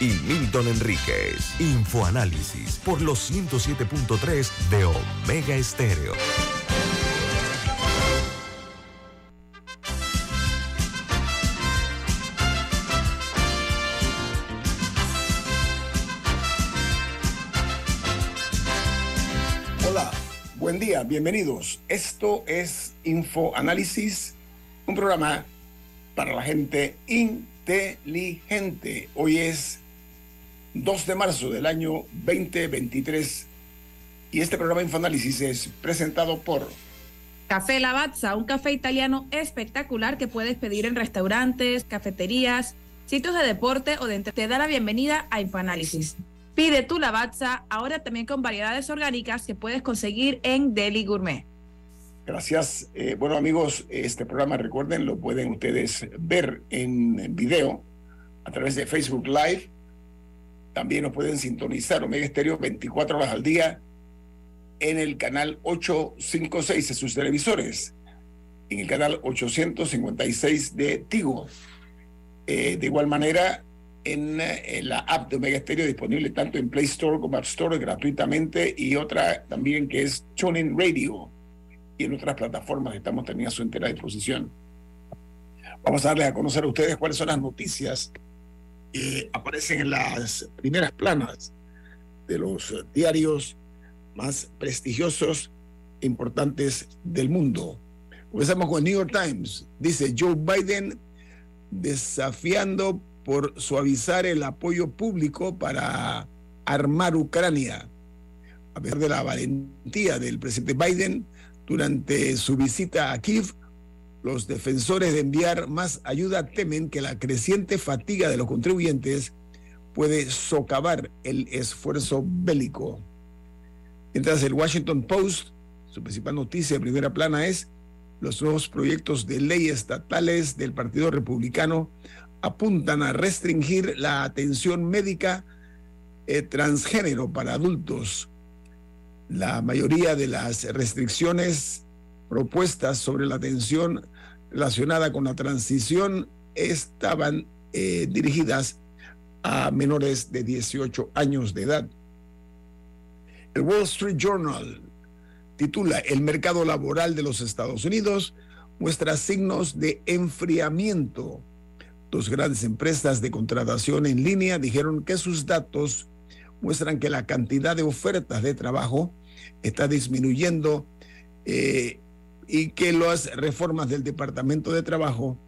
Y Milton Enríquez. Infoanálisis por los 107.3 de Omega Estéreo. Hola, buen día, bienvenidos. Esto es Infoanálisis, un programa para la gente inteligente. Hoy es 2 de marzo del año 2023 y este programa Infoanálisis es presentado por Café Lavazza, un café italiano espectacular que puedes pedir en restaurantes, cafeterías, sitios de deporte o de. Te da la bienvenida a Infoanálisis. Pide tu Lavazza ahora también con variedades orgánicas que puedes conseguir en Deli Gourmet. Gracias. Eh, bueno, amigos, este programa, recuerden, lo pueden ustedes ver en video a través de Facebook Live. También nos pueden sintonizar Omega Estéreo 24 horas al día en el canal 856 de sus televisores, en el canal 856 de Tigo. Eh, de igual manera, en, en, la app de Omega Stereo disponible tanto en Play Store como App Store gratuitamente y otra también que es TuneIn Radio y en otras plataformas estamos teniendo a su entera disposición. Vamos a darles a conocer a ustedes cuáles son las noticias que aparecen en las primeras planas de los diarios más prestigiosos e importantes del mundo. Comenzamos con el New York Times. Dice Joe Biden desafiando por suavizar el apoyo público para armar Ucrania. A pesar de la valentía del presidente Biden durante su visita a Kiev, los defensores de enviar más ayuda temen que la creciente fatiga de los contribuyentes puede socavar el esfuerzo bélico. Mientras el Washington Post, su principal noticia de primera plana es los nuevos proyectos de ley estatales del Partido Republicano apuntan a restringir la atención médica eh, transgénero para adultos. La mayoría de las restricciones propuestas sobre la atención relacionada con la transición estaban eh, dirigidas a menores de 18 años de edad. El Wall Street Journal titula El mercado laboral de los Estados Unidos muestra signos de enfriamiento. Dos grandes empresas de contratación en línea dijeron que sus datos muestran que la cantidad de ofertas de trabajo está disminuyendo eh, y que las reformas del Departamento de Trabajo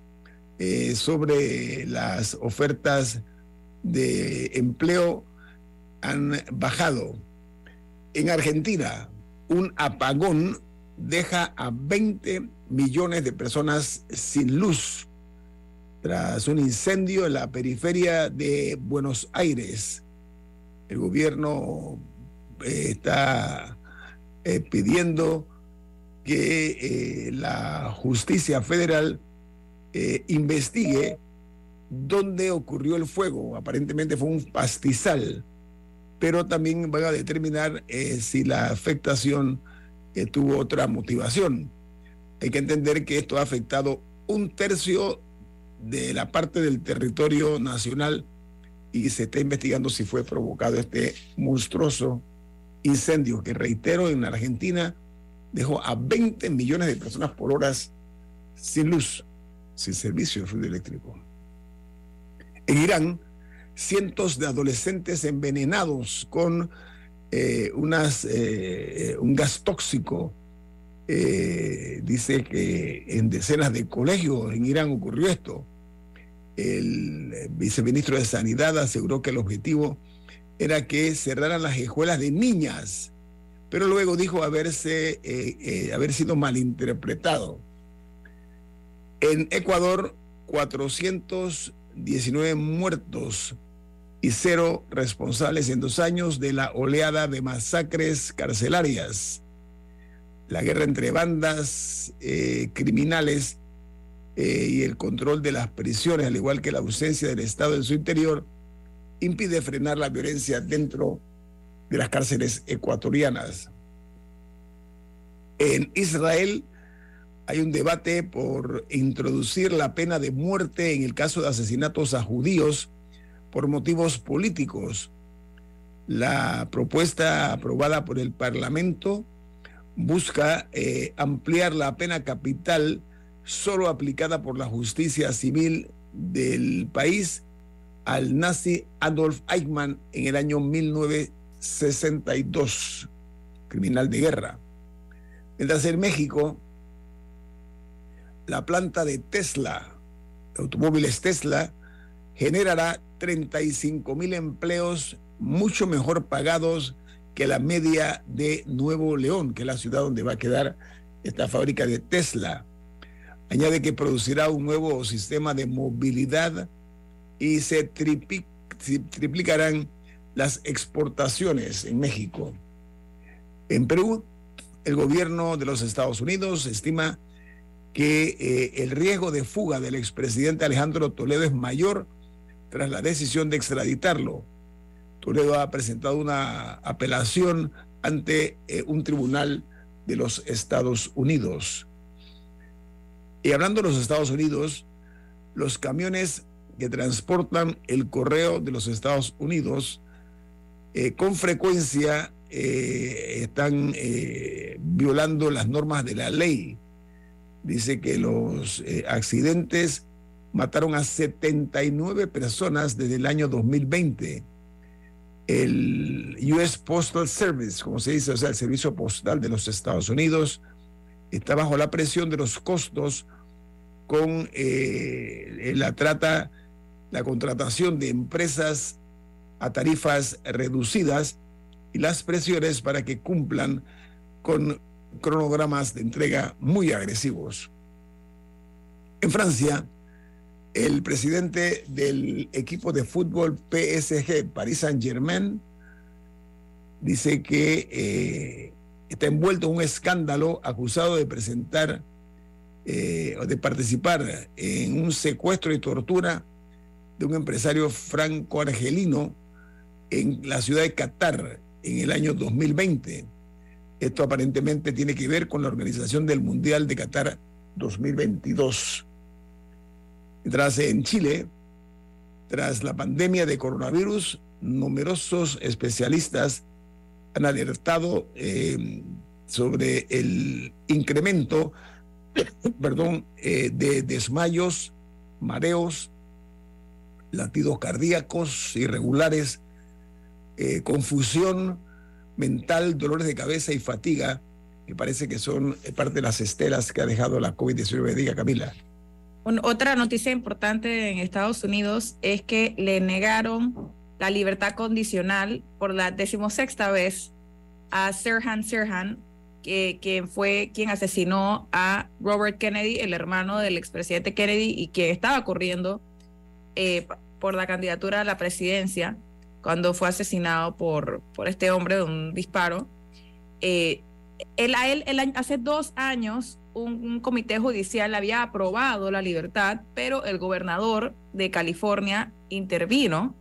eh, sobre las ofertas de empleo han bajado. En Argentina, un apagón deja a 20 millones de personas sin luz tras un incendio en la periferia de Buenos Aires. El gobierno eh, está eh, pidiendo que eh, la justicia federal investigue dónde ocurrió el fuego. Aparentemente fue un pastizal, pero también van a determinar si la afectación tuvo otra motivación. Hay que entender que esto ha afectado un tercio de la parte del territorio nacional y se está investigando si fue provocado este monstruoso incendio que, reitero, en Argentina dejó a 20 millones de personas por horas sin luz, sin servicio de fluido eléctrico. En Irán, cientos de adolescentes envenenados con eh, unas, eh, un gas tóxico. Eh, dice que en decenas de colegios en Irán ocurrió esto. El viceministro de Sanidad aseguró que el objetivo era que cerraran las escuelas de niñas, pero luego dijo haberse, haber sido malinterpretado. En Ecuador, 419 muertos y cero responsables en dos años de la oleada de masacres carcelarias. La guerra entre bandas eh, criminales eh, y el control de las prisiones, al igual que la ausencia del Estado en su interior, impide frenar la violencia dentro de las cárceles ecuatorianas. En Israel, hay un debate por introducir la pena de muerte en el caso de asesinatos a judíos por motivos políticos. La propuesta aprobada por el Parlamento busca eh, ampliar la pena capital solo aplicada por la justicia civil del país al nazi Adolf Eichmann en el año 1962, criminal de guerra. Mientras en México, la planta de Tesla, automóviles Tesla, generará 35 mil empleos mucho mejor pagados que la media de Nuevo León, que es la ciudad donde va a quedar esta fábrica de Tesla. Añade que producirá un nuevo sistema de movilidad y se triplicarán las exportaciones en México. En Perú, el gobierno de los Estados Unidos estima que eh, el riesgo de fuga del expresidente Alejandro Toledo es mayor tras la decisión de extraditarlo. Toledo ha presentado una apelación ante eh, un tribunal de los Estados Unidos. Y hablando de los Estados Unidos, los camiones que transportan el correo de los Estados Unidos eh, con frecuencia eh, están eh, violando las normas de la ley. Dice que los accidentes mataron a 79 personas desde el año 2020. El US Postal Service, como se dice, o sea, el servicio postal de los Estados Unidos, está bajo la presión de los costos con la trata la contratación de empresas a tarifas reducidas y las presiones para que cumplan con cronogramas de entrega muy agresivos. En Francia, el presidente del equipo de fútbol PSG, Paris Saint-Germain, dice que eh, está envuelto en un escándalo acusado de presentar eh, de participar en un secuestro y tortura de un empresario franco-argelino en la ciudad de Qatar en el año 2020. Esto aparentemente tiene que ver con la organización del Mundial de Qatar 2022. Mientras en Chile, tras la pandemia de coronavirus, numerosos especialistas han alertado eh, sobre el incremento perdón, eh, de desmayos, mareos, latidos cardíacos irregulares, eh, confusión mental, dolores de cabeza y fatiga, que parece que son eh, parte de las estelas que ha dejado la COVID-19. Diga, Camila. otra noticia importante en Estados Unidos es que le negaron la libertad condicional por la decimosexta vez a Sirhan Sirhan, que, quien fue quien asesinó a Robert Kennedy, el hermano del expresidente Kennedy, y que estaba corriendo eh, por la candidatura a la presidencia cuando fue asesinado por, por este hombre de un disparo. Eh, él, a él, hace dos años un, comité judicial había aprobado la libertad, pero el gobernador de California intervino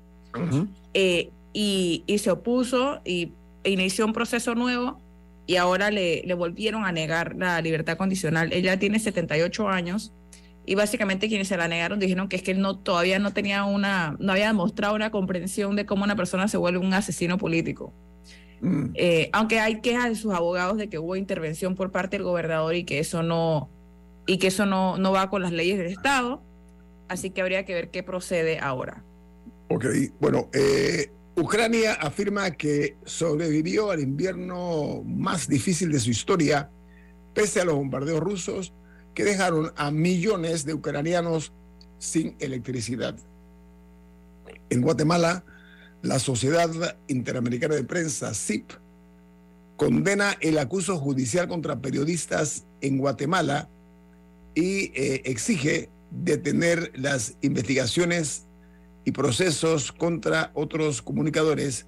eh, y, y, se opuso y inició un proceso nuevo y ahora le, le volvieron a negar la libertad condicional. Ella tiene 78 años y básicamente quienes se la negaron dijeron que es que él no, todavía no tenía una, no había demostrado una comprensión de cómo una persona se vuelve un asesino político. Mm. Eh, aunque hay quejas de sus abogados de que hubo intervención por parte del gobernador y que eso no, y que eso no, no va con las leyes del Estado, así que habría que ver qué procede ahora. Ok, bueno, eh, Ucrania afirma que sobrevivió al invierno más difícil de su historia, pese a los bombardeos rusos que dejaron a millones de ucranianos sin electricidad. En Guatemala, la Sociedad Interamericana de Prensa, CIP, condena el acuso judicial contra periodistas en Guatemala y eh, exige detener las investigaciones y procesos contra otros comunicadores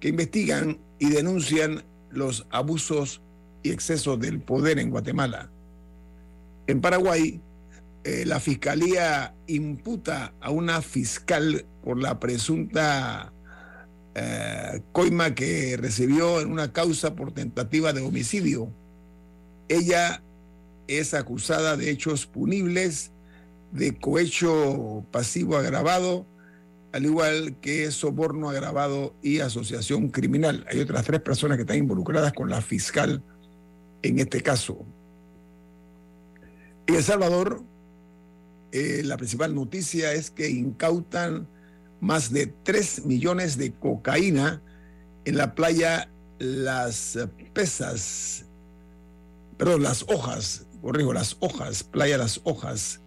que investigan y denuncian los abusos y excesos del poder en Guatemala. En Paraguay, eh, la fiscalía imputa a una fiscal por la presunta eh, coima que recibió en una causa por tentativa de homicidio. Ella es acusada de hechos punibles, de cohecho pasivo agravado al igual que soborno agravado y asociación criminal. Hay otras tres personas que están involucradas con la fiscal en este caso. En El Salvador, eh, la principal noticia es que incautan más de 3 millones de cocaína en la playa Las Pesas, perdón, Las Hojas, corrijo, Las Hojas, playa Las Hojas,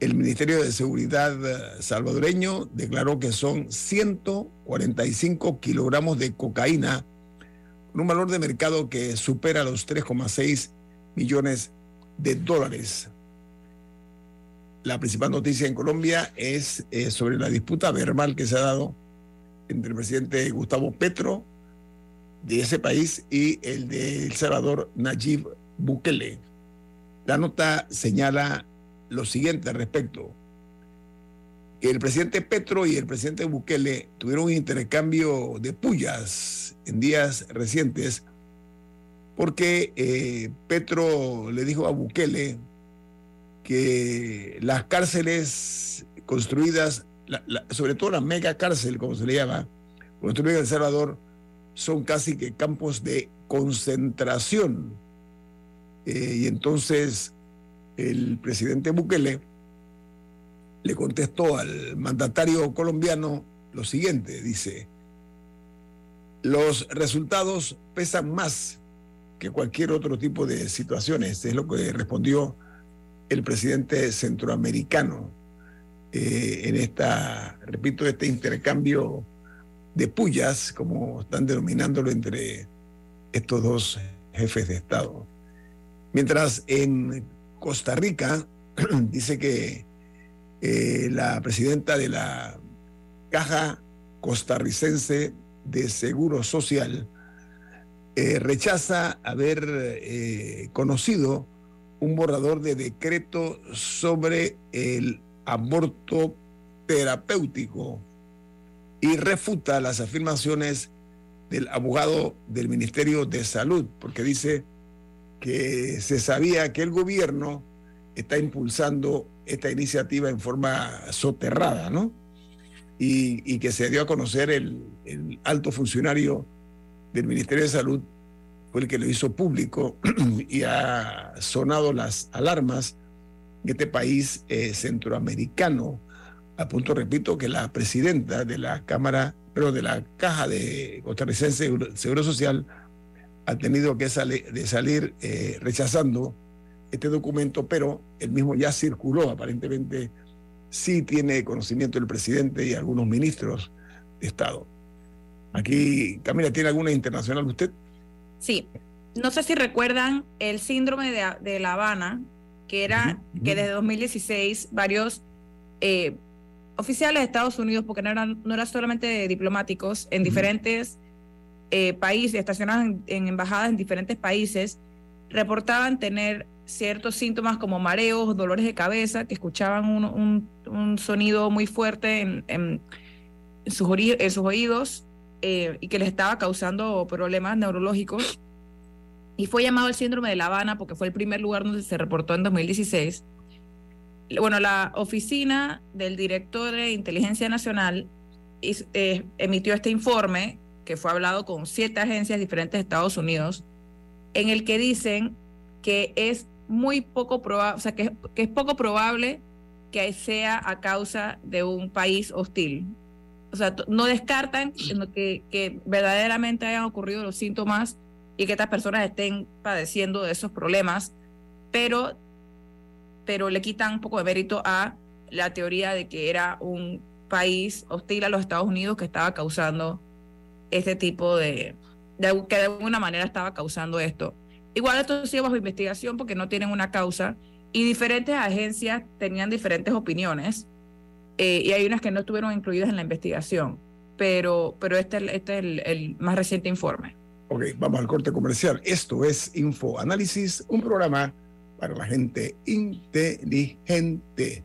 el Ministerio de Seguridad eh, salvadoreño declaró que son 145 kilogramos de cocaína con un valor de mercado que supera los 3,6 millones de dólares. La principal noticia en Colombia es eh, sobre la disputa verbal que se ha dado entre el presidente Gustavo Petro de ese país y el de El Salvador Nayib Bukele. La nota señala lo siguiente al respecto. El presidente Petro y el presidente Bukele tuvieron un intercambio de pullas en días recientes porque eh, Petro le dijo a Bukele que las cárceles construidas, sobre todo la mega cárcel, como se le llama, construida en El Salvador, son casi que campos de concentración. Eh, y entonces el presidente Bukele le contestó al mandatario colombiano lo siguiente, dice, los resultados pesan más que cualquier otro tipo de situaciones, es lo que respondió el presidente centroamericano eh, en esta, repito, este intercambio de pullas, como están denominándolo entre estos dos jefes de Estado. Mientras en Costa Rica dice que eh, la presidenta de la Caja Costarricense de Seguro Social eh, rechaza haber eh, conocido un borrador de decreto sobre el aborto terapéutico y refuta las afirmaciones del abogado del Ministerio de Salud, porque dice que se sabía que el gobierno está impulsando esta iniciativa en forma soterrada, ¿no? Y, que se dio a conocer el, alto funcionario del Ministerio de Salud, fue el que lo hizo público y ha sonado las alarmas en este país eh, centroamericano. A punto, repito, que la presidenta de la Cámara, pero de la Caja de Costarricense Seguro Social, ha tenido que salir, de salir eh, rechazando este documento, pero el mismo ya circuló, aparentemente sí tiene conocimiento el presidente y algunos ministros de Estado. Aquí, Camila, ¿tiene alguna internacional usted? Sí, no sé si recuerdan el síndrome de, La Habana, que era que desde 2016 varios eh, oficiales de Estados Unidos, porque no eran no era solamente diplomáticos, en diferentes eh, países, estacionados en, embajadas en diferentes países, reportaban tener ciertos síntomas como mareos, dolores de cabeza, que escuchaban un, un, sonido muy fuerte en, en, sus, en sus, oídos eh, y que les estaba causando problemas neurológicos. Y fue llamado el síndrome de La Habana porque fue el primer lugar donde se reportó en 2016. Bueno, la oficina del director de Inteligencia Nacional eh, emitió este informe que fue hablado con siete agencias diferentes de Estados Unidos, en el que dicen que es muy poco probable, o sea, que, que es poco probable que sea a causa de un país hostil. O sea, no descartan que, que verdaderamente hayan ocurrido los síntomas y que estas personas estén padeciendo de esos problemas, pero, pero le quitan un poco de mérito a la teoría de que era un país hostil a los Estados Unidos que estaba causando este tipo de, que de alguna manera estaba causando esto. Igual esto sigue bajo investigación porque no tienen una causa y diferentes agencias tenían diferentes opiniones eh, y hay unas que no estuvieron incluidas en la investigación, pero, pero este, este es el, el más reciente informe. Ok, vamos al corte comercial. Esto es Info Análisis, un programa para la gente inteligente.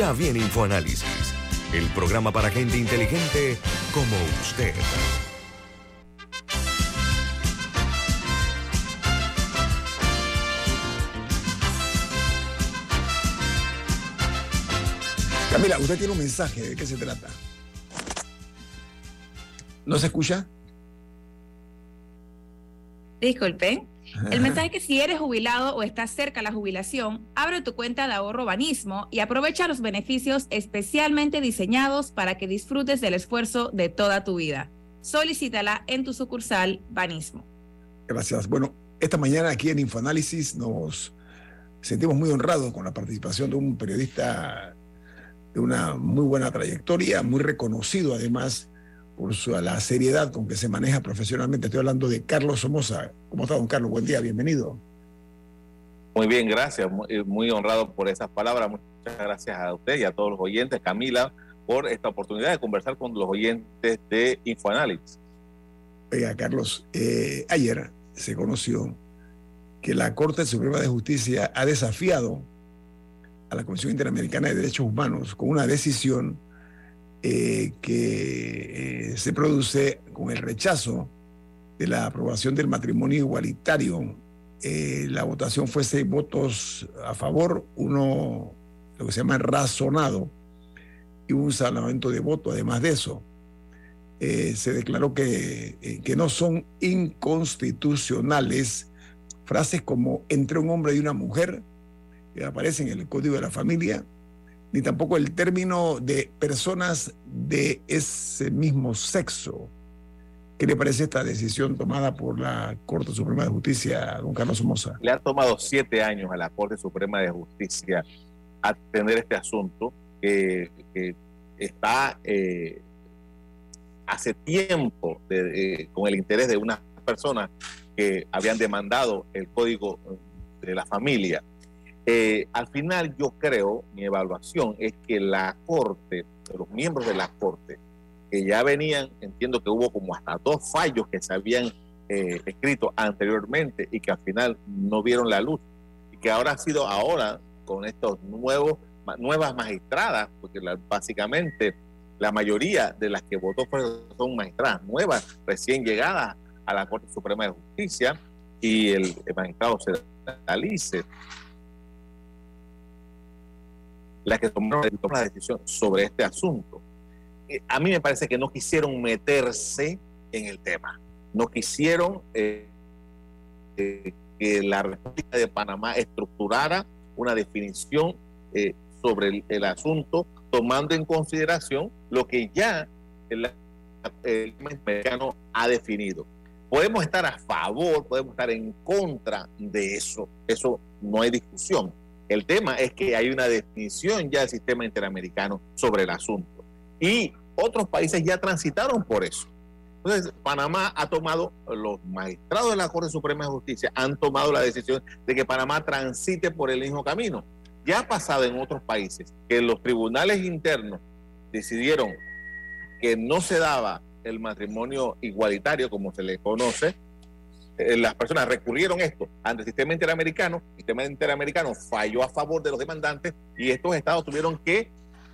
Ya viene InfoAnálisis, el programa para gente inteligente como usted. Camila, usted tiene un mensaje, ¿de qué se trata? ¿No se escucha? Disculpen. El mensaje es que si eres jubilado o estás cerca de la jubilación, abre tu cuenta de ahorro Banismo y aprovecha los beneficios especialmente diseñados para que disfrutes del esfuerzo de toda tu vida. Solicítala en tu sucursal Banismo. Gracias. Bueno, esta mañana aquí en Infoanálisis nos sentimos muy honrados con la participación de un periodista de una muy buena trayectoria, muy reconocido además por su, la seriedad con que se maneja profesionalmente. Estoy hablando de Carlos Somoza. ¿Cómo está, don Carlos? Buen día, bienvenido. Muy bien, gracias. Muy, eh, muy honrado por esas palabras. Muchas gracias a usted y a todos los oyentes, Camila, por esta oportunidad de conversar con los oyentes de Infoanálisis. Oiga, Carlos, eh, ayer se conoció que la Corte Suprema de Justicia ha desafiado a la Comisión Interamericana de Derechos Humanos con una decisión eh, que eh, se produce con el rechazo de la aprobación del matrimonio igualitario. Eh, la votación fue seis votos a favor, uno lo que se llama razonado y un salvamento de voto. Además de eso, se declaró que, que no son inconstitucionales frases como entre un hombre y una mujer que aparece en el Código de la Familia, ni tampoco el término de personas de ese mismo sexo. ¿Qué le parece esta decisión tomada por la Corte Suprema de Justicia, don Carlos Somoza? Le ha tomado siete años a la Corte Suprema de Justicia atender este asunto que, está eh, hace tiempo con el interés de unas personas que habían demandado el Código de la Familia eh, al final yo creo, mi evaluación es que la Corte, los miembros de la Corte, que ya venían, entiendo que hubo como hasta dos fallos que se habían eh, escrito anteriormente y que al final no vieron la luz, y que ahora ha sido ahora con estos nuevos, nuevas magistradas, porque básicamente la mayoría de las que votó son magistradas nuevas, recién llegadas a la Corte Suprema de Justicia, y el, el magistrado Alice las que tomaron la decisión sobre este asunto. Eh, a mí me parece que no quisieron meterse en el tema, no quisieron eh, eh, que la República de Panamá estructurara una definición sobre el, asunto, tomando en consideración lo que ya el, el americano ha definido. Podemos estar a favor, podemos estar en contra de eso, eso no hay discusión el tema es que hay una definición ya del sistema interamericano sobre el asunto. Y otros países ya transitaron por eso. Entonces, Panamá ha tomado, los magistrados de la Corte Suprema de Justicia han tomado la decisión de que Panamá transite por el mismo camino. Ya ha pasado en otros países que los tribunales internos decidieron que no se daba el matrimonio igualitario, como se le conoce, eh, las personas recurrieron esto ante el sistema interamericano, el sistema interamericano falló a favor de los demandantes y estos estados tuvieron que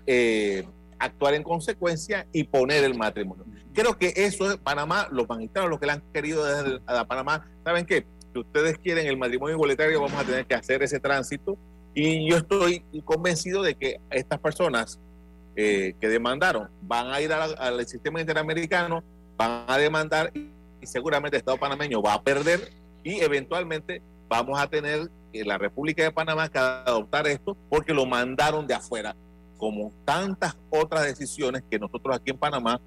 eh, actuar en consecuencia y poner el matrimonio. Creo que eso es Panamá, los magistrados, los que le han querido desde a Panamá, ¿saben qué? Si ustedes quieren el matrimonio igualitario, vamos a tener que hacer ese tránsito. Y yo estoy convencido de que estas personas eh, que demandaron van a ir al sistema interamericano, van a demandar seguramente el Estado panameño va a perder y eventualmente vamos a tener que la República de Panamá que adoptar esto porque lo mandaron de afuera, como tantas otras decisiones que nosotros aquí en Panamá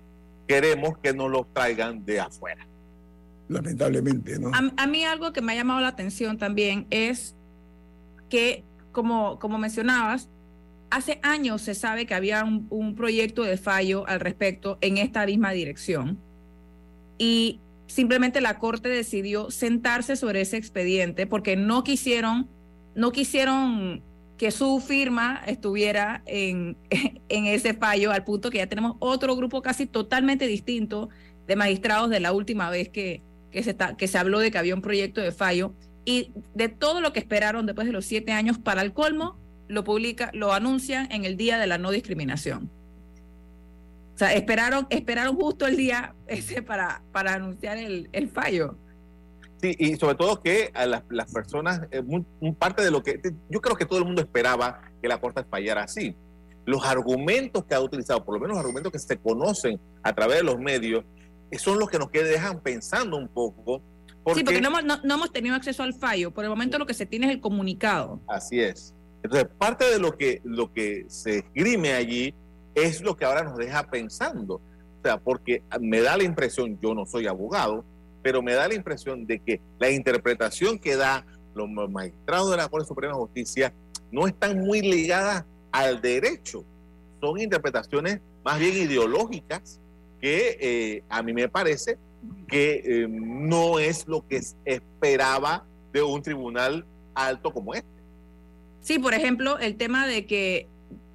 queremos que nos los traigan de afuera. Lamentablemente, ¿no? A, a mí algo que me ha llamado la atención también es que, como, como mencionabas, hace años se sabe que había un, un, proyecto de fallo al respecto en esta misma dirección. Y simplemente la Corte decidió sentarse sobre ese expediente porque no quisieron, no quisieron que su firma estuviera en, en ese fallo, al punto que ya tenemos otro grupo casi totalmente distinto de magistrados de la última vez que, que, se, está, que se habló de que había un proyecto de fallo. Y de todo lo que esperaron después de los siete años, para el colmo, lo publica, lo anuncian en el Día de la No Discriminación. O sea, esperaron, esperaron justo el día ese para, para anunciar el, el fallo. Sí, y sobre todo que a las, las personas, eh, muy, muy parte de lo que yo creo que todo el mundo esperaba que la Corte fallara así. Los argumentos que ha utilizado, por lo menos los argumentos que se conocen a través de los medios, son los que nos dejan pensando un poco. Porque, sí, porque no hemos, no, no hemos tenido acceso al fallo. Por el momento lo que se tiene es el comunicado. Así es. Entonces, parte de lo que, lo que se esgrime allí es lo que ahora nos deja pensando. O sea, porque me da la impresión, yo no soy abogado, pero me da la impresión de que la interpretación que da los magistrados de la Corte Suprema de Justicia no están muy ligadas al derecho. Son interpretaciones más bien ideológicas que eh, a mí me parece que eh, no es lo que esperaba de un tribunal alto como este. Sí, por ejemplo, el tema de que,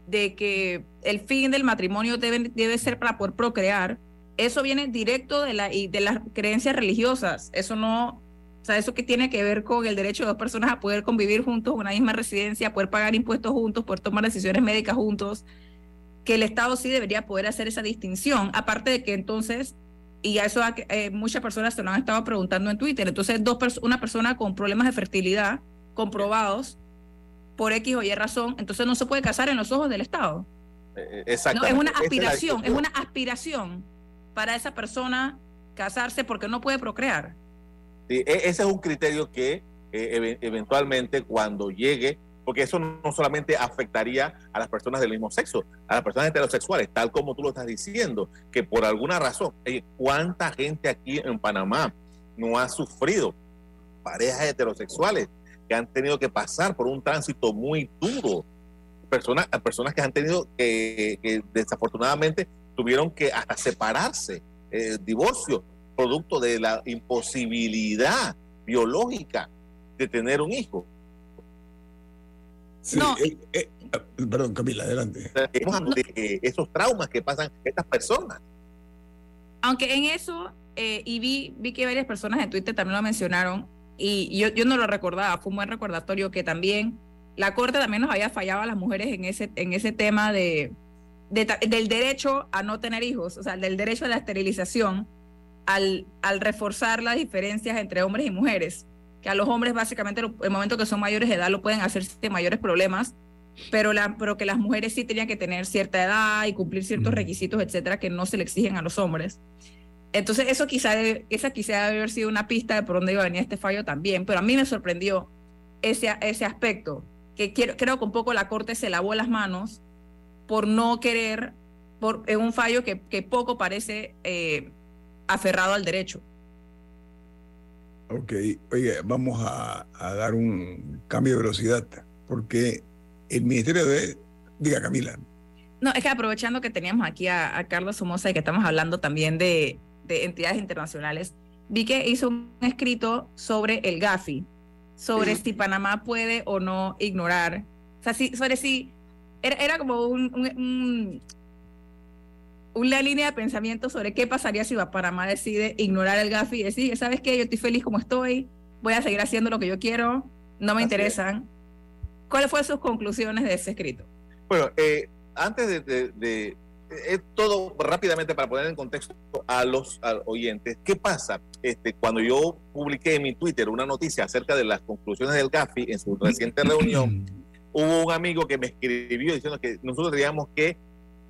de que el fin del matrimonio debe, debe ser para poder procrear, eso viene directo de, la, de las creencias religiosas. Eso no, o sea, eso que tiene que ver con el derecho de dos personas a poder convivir juntos en una misma residencia, poder pagar impuestos juntos, poder tomar decisiones médicas juntos, que el Estado sí debería poder hacer esa distinción. Aparte de que entonces, y a eso eh, muchas personas se lo han estado preguntando en Twitter, entonces dos pers una persona con problemas de fertilidad comprobados por X o Y razón, entonces no se puede casar en los ojos del Estado. Exacto. No, es una aspiración, es, es una aspiración para esa persona casarse porque no puede procrear. Sí, ese es un criterio que eh, eventualmente cuando llegue, porque eso no solamente afectaría a las personas del mismo sexo, a las personas heterosexuales, tal como tú lo estás diciendo, que por alguna razón, ¿cuánta gente aquí en Panamá no ha sufrido parejas heterosexuales que han tenido que pasar por un tránsito muy duro? Personas, personas que han tenido que, que desafortunadamente tuvieron que hasta separarse, eh, divorcio, producto de la imposibilidad biológica de tener un hijo. Sí, no. eh, eh, perdón, Camila, adelante. De esos traumas que pasan estas personas. Aunque en eso, eh, y vi, vi que varias personas en Twitter también lo mencionaron, y yo, yo no lo recordaba, fue un buen recordatorio que también la Corte también nos había fallado a las mujeres en ese, en ese tema de, de, del derecho a no tener hijos, o sea, del derecho a la esterilización, al, al reforzar las diferencias entre hombres y mujeres, que a los hombres básicamente el momento que son mayores de edad lo pueden hacer sin mayores problemas, pero, la, pero que las mujeres sí tenían que tener cierta edad y cumplir ciertos requisitos, etcétera, que no se le exigen a los hombres. Entonces, eso quizá, esa quizá debe haber sido una pista de por dónde iba a venir este fallo también, pero a mí me sorprendió ese, ese aspecto, que quiero, creo que un poco la Corte se lavó las manos por no querer, por en un fallo que, que poco parece eh, aferrado al derecho. Ok, oye, vamos a, a, dar un cambio de velocidad, porque el Ministerio de... Diga, Camila. No, es que aprovechando que teníamos aquí a, a Carlos Somoza y que estamos hablando también de, de, entidades internacionales, vi que hizo un escrito sobre el GAFI, sobre sí. si Panamá puede o no ignorar, o sea, si, sobre si era, era como un, un, un, una línea de pensamiento sobre qué pasaría si Panamá decide ignorar el GAFI y decir, ¿sabes qué? Yo estoy feliz como estoy, voy a seguir haciendo lo que yo quiero, no me Así interesan. Es. ¿Cuáles fueron sus conclusiones de ese escrito? Bueno, eh, antes de, de, de eh, todo rápidamente para poner en contexto a los a oyentes, ¿qué pasa? Este, cuando yo publiqué en mi Twitter una noticia acerca de las conclusiones del GAFI en su reciente reunión, hubo un amigo que me escribió diciendo que nosotros teníamos que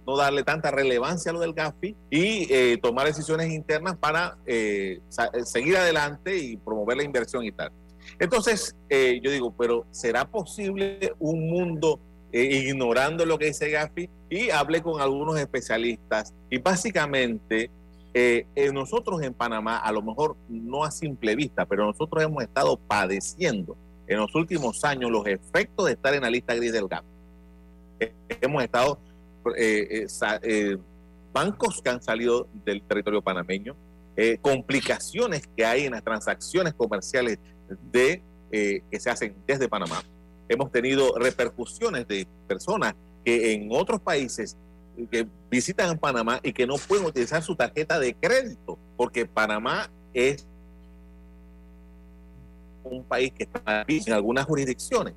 no darle tanta relevancia a lo del GAFI y eh, tomar decisiones internas para eh, seguir adelante y promover la inversión y tal. Entonces, eh, yo digo, pero ¿será posible un mundo eh, ignorando lo que dice Gafi? Y hablé con algunos especialistas y básicamente eh, nosotros en Panamá, a lo mejor no a simple vista, pero nosotros hemos estado padeciendo en los últimos años los efectos de estar en la lista gris del GAP. hemos estado bancos que han salido del territorio panameño, complicaciones que hay en las transacciones comerciales de, eh, que se hacen desde Panamá. Hemos tenido repercusiones de personas que en otros países que visitan Panamá y que no pueden utilizar su tarjeta de crédito, porque Panamá es un país que está en algunas jurisdicciones.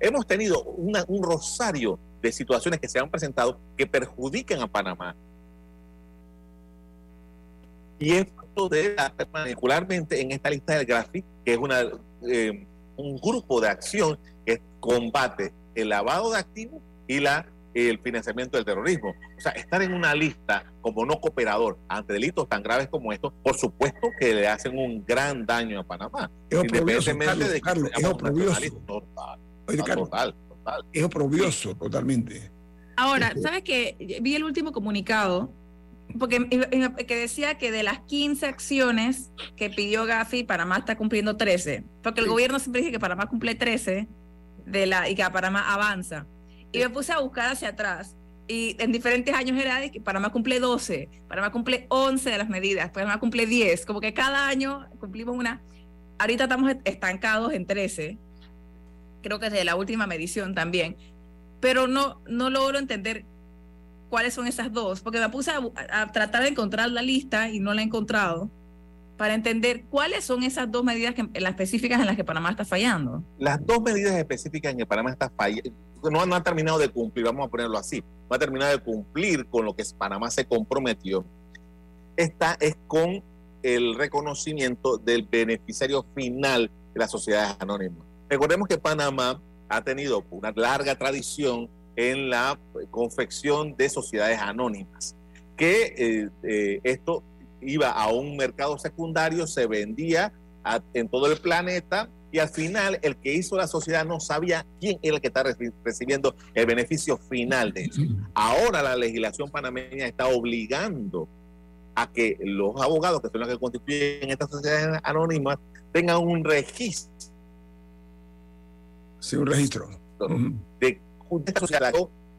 Hemos tenido un rosario de situaciones que se han presentado que perjudican a Panamá. Y esto de particularmente en esta lista del gráfico que es una, eh, un grupo de acción que combate el lavado de activos y la, el financiamiento del terrorismo. O sea, estar en una lista como no cooperador ante delitos tan graves como estos, por supuesto que le hacen un gran daño a Panamá. Es independientemente de que es oprobioso. Total, total, total, Es oprobioso totalmente. Ahora, ¿sabes qué? Vi el último comunicado porque que decía que de las 15 acciones que pidió Gafi, Panamá está cumpliendo 13, porque el gobierno siempre dice que Panamá cumple 13 de la, y que Panamá avanza. Y me puse a buscar hacia atrás y en diferentes años era de que Panamá cumple 12, Panamá cumple 11 de las medidas, Panamá cumple 10, como que cada año cumplimos una. Ahorita estamos estancados en 13, creo que desde la última medición también, pero no, no logro entender cuáles son esas dos, porque me puse a, tratar de encontrar la lista y no la he encontrado para entender cuáles son esas dos medidas que, las específicas en las que Panamá está fallando. Las dos medidas específicas en que Panamá está fallando, no, no ha terminado de cumplir, vamos a ponerlo así, no ha terminado de cumplir con lo que Panamá se comprometió. Esta es con el reconocimiento del beneficiario final de las sociedades anónimas. Recordemos que Panamá ha tenido una larga tradición en la confección de sociedades anónimas, que eh, eh, esto iba a un mercado secundario, se vendía en todo el planeta y al final el que hizo la sociedad no sabía quién era el que está recibiendo el beneficio final de eso. Ahora la legislación panameña está obligando a que los abogados, que son los que constituyen estas sociedades anónimas, tengan un registro. Sí, un registro. De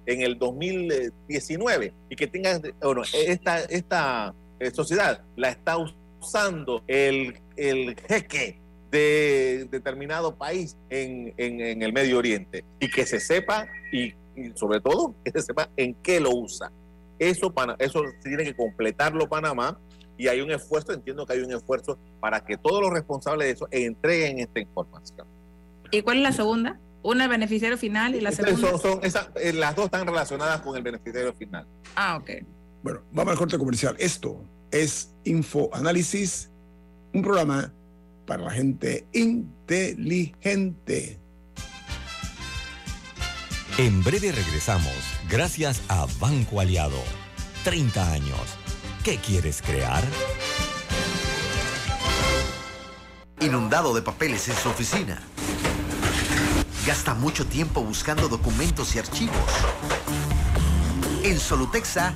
en el 2019 y que tenga, bueno, esta, esta eh, sociedad la está usando el, el jeque de determinado país en, en, el Medio Oriente y que se sepa y, sobre todo que se sepa en qué lo usa. Eso, para, eso tiene que completarlo Panamá y hay un esfuerzo, entiendo que hay un esfuerzo para que todos los responsables de eso entreguen esta información. ¿Y cuál es la segunda? Una el beneficiario final y la segunda. Son, eh, las dos están relacionadas con el beneficiario final. Ah, ok. Bueno, vamos al corte comercial. Esto es Info Análisis, un programa para la gente inteligente. En breve regresamos, gracias a Banco Aliado. 30 años. ¿Qué quieres crear? Inundado de papeles en su oficina Gasta mucho tiempo buscando documentos y archivos. En Solutexa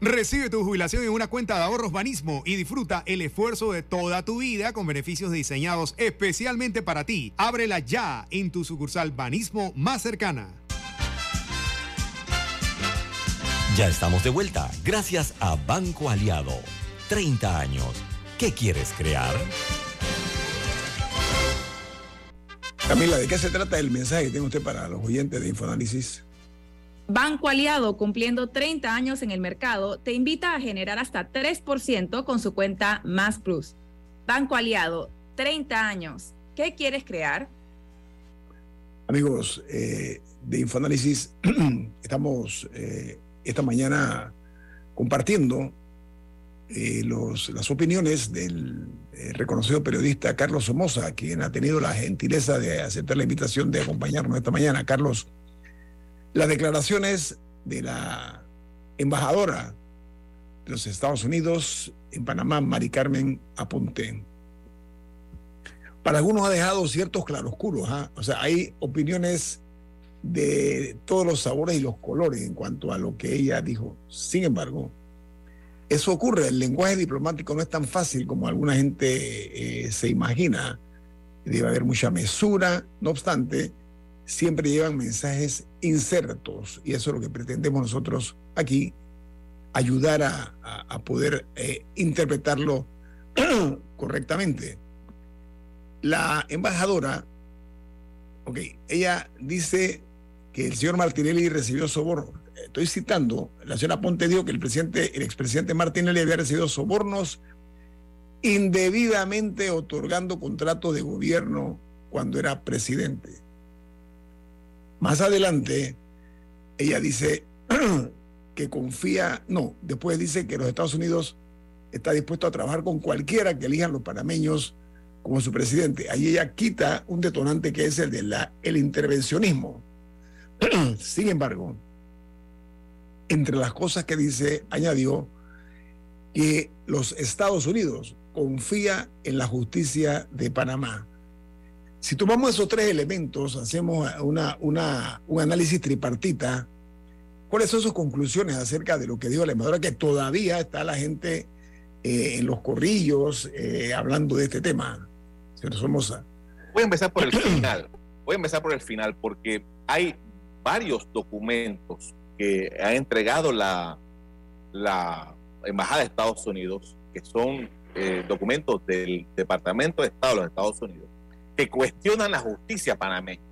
Recibe tu jubilación en una cuenta de ahorros Banismo y disfruta el esfuerzo de toda tu vida con beneficios diseñados especialmente para ti. Ábrela ya en tu sucursal Banismo más cercana. Ya estamos de vuelta, gracias a Banco Aliado. 30 años. ¿Qué quieres crear? Camila, ¿de qué se trata el mensaje que tiene usted para los oyentes de Infoanálisis? Banco Aliado, cumpliendo 30 años en el mercado, te invita a generar hasta 3% con su cuenta Más Plus. Banco Aliado, 30 años. ¿Qué quieres crear? Amigos eh, de Infoanálisis, estamos eh, esta mañana compartiendo eh, las opiniones del reconocido periodista Carlos Somoza, quien ha tenido la gentileza de aceptar la invitación de acompañarnos esta mañana. Carlos, las declaraciones de la embajadora de los Estados Unidos en Panamá, Mari Carmen Aponte. Para algunos ha dejado ciertos claroscuros, ¿ah? o sea, hay opiniones de todos los sabores y los colores en cuanto a lo que ella dijo. Sin embargo, eso ocurre, el lenguaje diplomático no es tan fácil como alguna gente eh, se imagina. Debe haber mucha mesura, no obstante, siempre llevan mensajes insertos y eso es lo que pretendemos nosotros aquí, ayudar a, poder eh, interpretarlo correctamente. La embajadora, ok, ella dice que el señor Martinelli recibió soborno estoy citando, la señora Ponte dijo que el presidente, el expresidente Martinelli había recibido sobornos indebidamente otorgando contratos de gobierno cuando era presidente. Más adelante, ella dice que confía, no, después dice que los Estados Unidos está dispuesto a trabajar con cualquiera que elijan los panameños como su presidente. Ahí ella quita un detonante que es el de la, el intervencionismo. Sin embargo, entre las cosas que dice, añadió que los Estados Unidos confía en la justicia de Panamá. Si tomamos esos tres elementos, hacemos una, una, un análisis tripartita, ¿cuáles son sus conclusiones acerca de lo que dijo la embajadora? Que todavía está la gente eh, en los corrillos eh, hablando de este tema. Somoza. Voy a empezar por el final. Voy a empezar por el final porque hay varios documentos que ha entregado la, la Embajada de Estados Unidos, que son eh, documentos del Departamento de Estado de los Estados Unidos, que cuestionan la justicia panameña.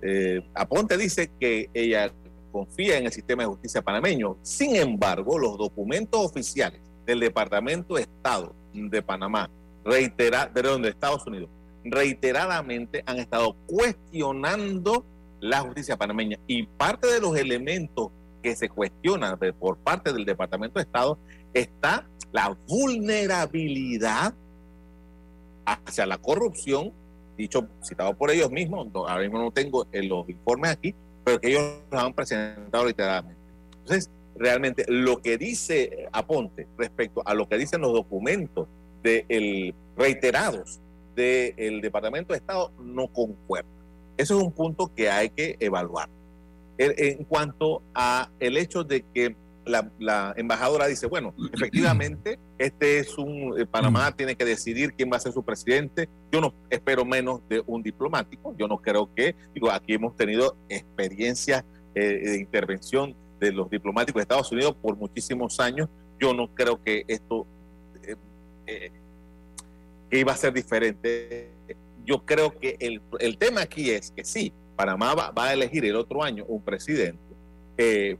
Eh, Aponte dice que ella confía en el sistema de justicia panameño. Sin embargo, los documentos oficiales del Departamento de Estado de Panamá, reitera, de Estados Unidos, reiteradamente han estado cuestionando la justicia panameña. Y parte de los elementos que se cuestionan por parte del Departamento de Estado está la vulnerabilidad hacia la corrupción, dicho, citado por ellos mismos, ahora mismo no tengo los informes aquí, pero que ellos los han presentado literalmente. Entonces, realmente lo que dice Aponte respecto a lo que dicen los documentos de reiterados del Departamento de Estado no concuerda. Eso es un punto que hay que evaluar. En cuanto a el hecho de que la, embajadora dice, bueno, efectivamente, este es un, eh, Panamá tiene que decidir quién va a ser su presidente. Yo no espero menos de un diplomático. Yo no creo que, digo, aquí hemos tenido experiencias eh, de intervención de los diplomáticos de Estados Unidos por muchísimos años. Yo no creo que esto eh, iba a ser diferente. Yo creo que el, el tema aquí es que sí, Panamá va, a elegir el otro año un presidente,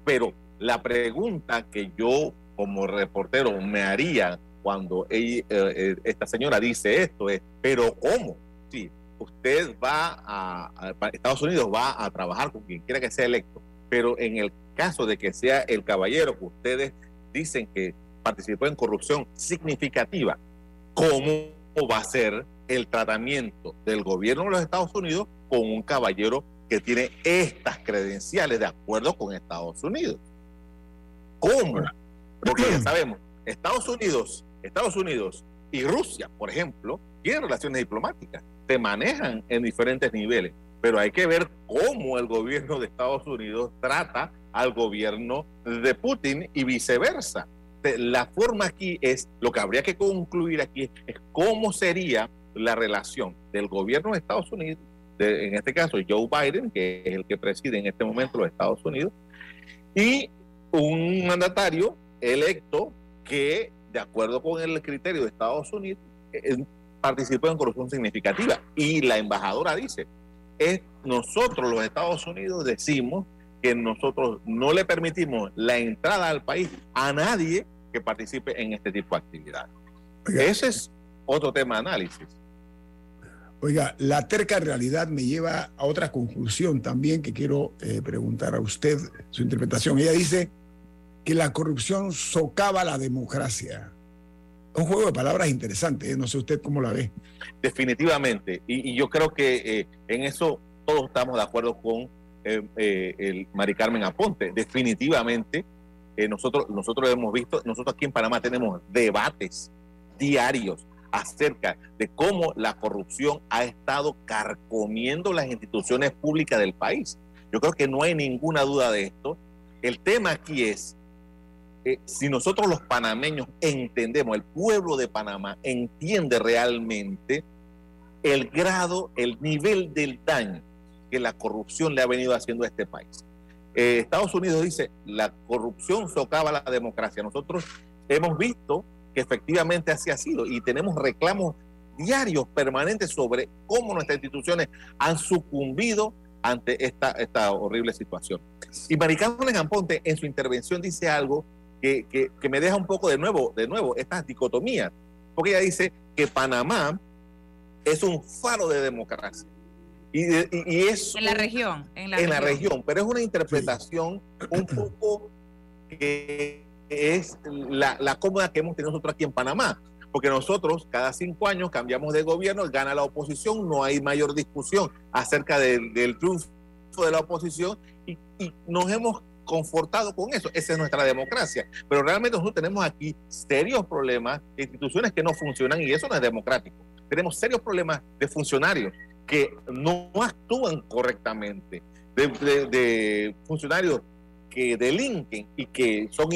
pero la pregunta que yo como reportero me haría cuando eh, eh, esta señora dice esto es, pero ¿cómo? Sí, usted va a, Estados Unidos va a trabajar con quien quiera que sea electo, pero en el caso de que sea el caballero que ustedes dicen que participó en corrupción significativa, ¿cómo va a ser el tratamiento del gobierno de los Estados Unidos con un caballero que tiene estas credenciales de acuerdo con Estados Unidos. ¿Cómo? Porque ya sabemos, Estados Unidos, Estados Unidos y Rusia, por ejemplo, tienen relaciones diplomáticas, se manejan en diferentes niveles, pero hay que ver cómo el gobierno de Estados Unidos trata al gobierno de Putin y viceversa. La forma aquí es, lo que habría que concluir aquí es cómo sería la relación del gobierno de Estados Unidos en este caso Joe Biden, que es el que preside en este momento los Estados Unidos, y un mandatario electo que, de acuerdo con el criterio de Estados Unidos, participó en corrupción significativa. Y la embajadora dice, es nosotros los Estados Unidos decimos que nosotros no le permitimos la entrada al país a nadie que participe en este tipo de actividades. Ese es otro tema de análisis. Oiga, la terca realidad me lleva a otra conclusión también que quiero eh, preguntar a usted su interpretación. Ella dice que la corrupción socava la democracia. un juego de palabras interesante, ¿eh? no sé usted cómo la ve. Definitivamente, y, yo creo que eh, en eso todos estamos de acuerdo con eh, el Mari Carmen Aponte. Definitivamente, nosotros, nosotros hemos visto, nosotros aquí en Panamá tenemos debates diarios acerca de cómo la corrupción ha estado carcomiendo las instituciones públicas del país. Yo creo que no hay ninguna duda de esto. El tema aquí es eh, si nosotros los panameños entendemos, el pueblo de Panamá entiende realmente el grado, el nivel del daño que la corrupción le ha venido haciendo a este país. Eh, Estados Unidos dice, la corrupción socava la democracia. Nosotros hemos visto que efectivamente así ha sido y tenemos reclamos diarios permanentes sobre cómo nuestras instituciones han sucumbido ante esta, esta horrible situación. Y Maricarmen Amponte en su intervención dice algo que, me deja un poco de nuevo, de nuevo, estas dicotomías. Porque ella dice que Panamá es un faro de democracia. Y, y, es en la región. En la, región. pero es una interpretación un poco que es la, la cómoda que hemos tenido nosotros aquí en Panamá. Porque nosotros cada cinco años cambiamos de gobierno, gana la oposición, no hay mayor discusión acerca del, del triunfo de la oposición y, y nos hemos confortado con eso. Esa es nuestra democracia. Pero realmente nosotros tenemos aquí serios problemas instituciones que no funcionan y eso no es democrático. Tenemos serios problemas de funcionarios que no actúan correctamente, de, funcionarios que delinquen y que son